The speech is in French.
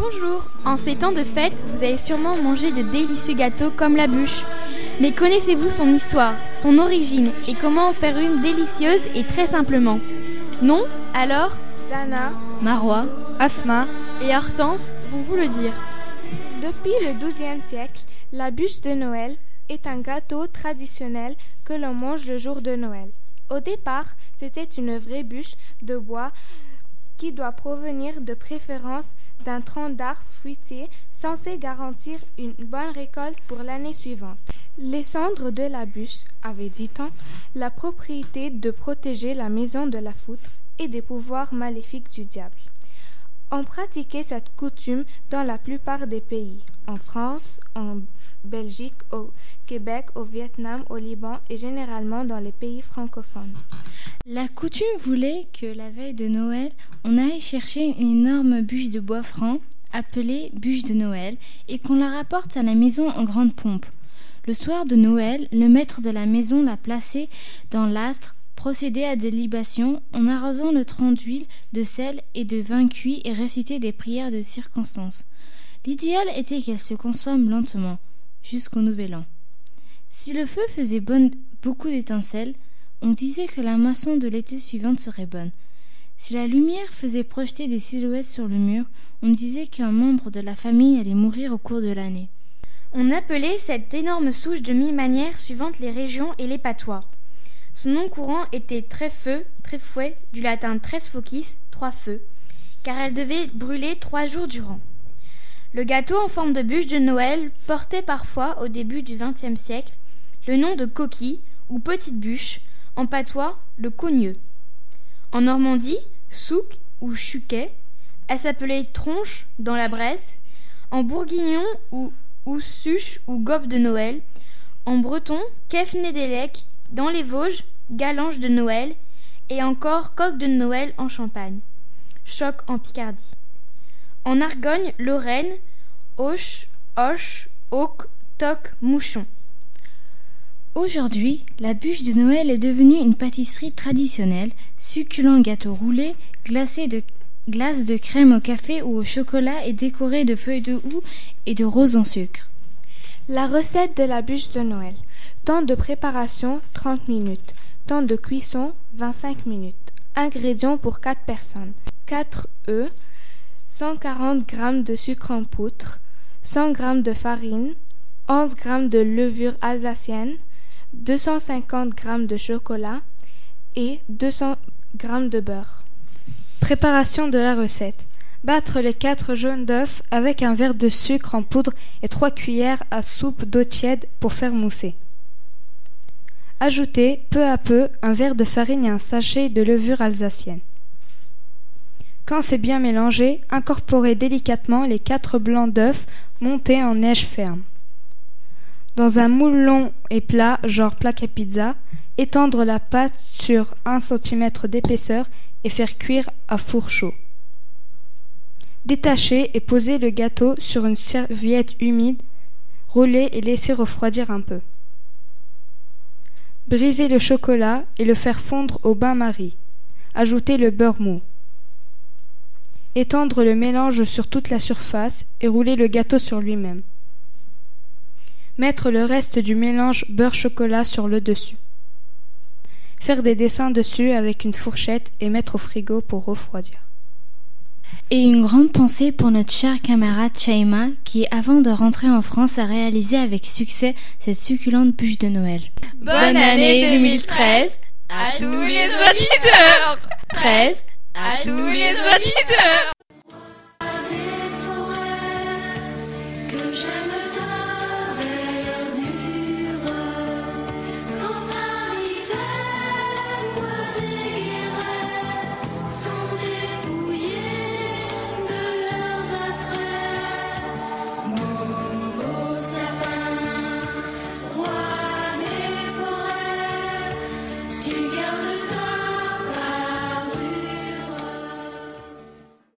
Bonjour En ces temps de fête, vous avez sûrement mangé de délicieux gâteaux comme la bûche. Mais connaissez-vous son histoire, son origine et comment en faire une délicieuse et très simplement? Non Alors? Dana, Marois, Asma et Hortense vont vous le dire. Depuis le XIIe siècle, la bûche de Noël est un gâteau traditionnel que l'on mange le jour de Noël. Au départ, c'était une vraie bûche de bois qui doit provenir de préférence d'un tronc d'arbre fruitier censé garantir une bonne récolte pour l'année suivante. Les cendres de la bûche avaient, dit-on, la propriété de protéger la maison de la foudre et des pouvoirs maléfiques du diable. On pratiquait cette coutume dans la plupart des pays, en France, en Belgique, au Québec, au Vietnam, au Liban et généralement dans les pays francophones. La coutume voulait que la veille de Noël, on aille chercher une énorme bûche de bois franc, appelée bûche de Noël, et qu'on la rapporte à la maison en grande pompe. Le soir de Noël, le maître de la maison la plaçait dans l'astre procéder à des libations en arrosant le tronc d'huile, de sel et de vin cuit et réciter des prières de circonstance. L'idéal était qu'elle se consomme lentement, jusqu'au nouvel an. Si le feu faisait beaucoup d'étincelles, on disait que la moisson de l'été suivante serait bonne. Si la lumière faisait projeter des silhouettes sur le mur, on disait qu'un membre de la famille allait mourir au cours de l'année. On appelait cette énorme souche de mille manières suivant les régions et les patois. Son nom courant était très fouet, du latin tres focis, trois feux, car elle devait brûler trois jours durant. Le gâteau en forme de bûche de Noël portait parfois, au début du XXe siècle, le nom de coquille ou petite bûche, en patois le cogneux. En Normandie, souk ou chuquet, elle s'appelait tronche dans la Bresse, en bourguignon ou, ou suche ou gobe de Noël, en breton, kefnedélec dans les Vosges, galange de Noël, et encore coq de Noël en Champagne, choc en Picardie. En Argonne, Lorraine, Auch, Hoche, Auque, Toc, Mouchon. Aujourd'hui, la bûche de Noël est devenue une pâtisserie traditionnelle, succulent gâteau roulé, glacé de glace de crème au café ou au chocolat et décoré de feuilles de houx et de roses en sucre. La recette de la bûche de Noël. Temps de préparation 30 minutes. Temps de cuisson 25 minutes. Ingrédients pour 4 personnes. 4 œufs, 140 g de sucre en poudre, 100 g de farine, 11 g de levure alsacienne, 250 g de chocolat et 200 g de beurre. Préparation de la recette. Battre les quatre jaunes d'œufs avec un verre de sucre en poudre et trois cuillères à soupe d'eau tiède pour faire mousser. Ajoutez peu à peu un verre de farine et un sachet de levure alsacienne. Quand c'est bien mélangé, incorporez délicatement les quatre blancs d'œufs montés en neige ferme. Dans un moule long et plat, genre plaque à pizza, étendre la pâte sur un cm d'épaisseur et faire cuire à four chaud. Détacher et poser le gâteau sur une serviette humide, rouler et laisser refroidir un peu. Briser le chocolat et le faire fondre au bain-marie. Ajouter le beurre mou. Étendre le mélange sur toute la surface et rouler le gâteau sur lui-même. Mettre le reste du mélange beurre-chocolat sur le dessus. Faire des dessins dessus avec une fourchette et mettre au frigo pour refroidir. Et une grande pensée pour notre chère camarade Chaima qui, avant de rentrer en France, a réalisé avec succès cette succulente bûche de Noël. Bonne année 2013 à tous les auditeurs. 13 à tous les auditeurs. que j'aime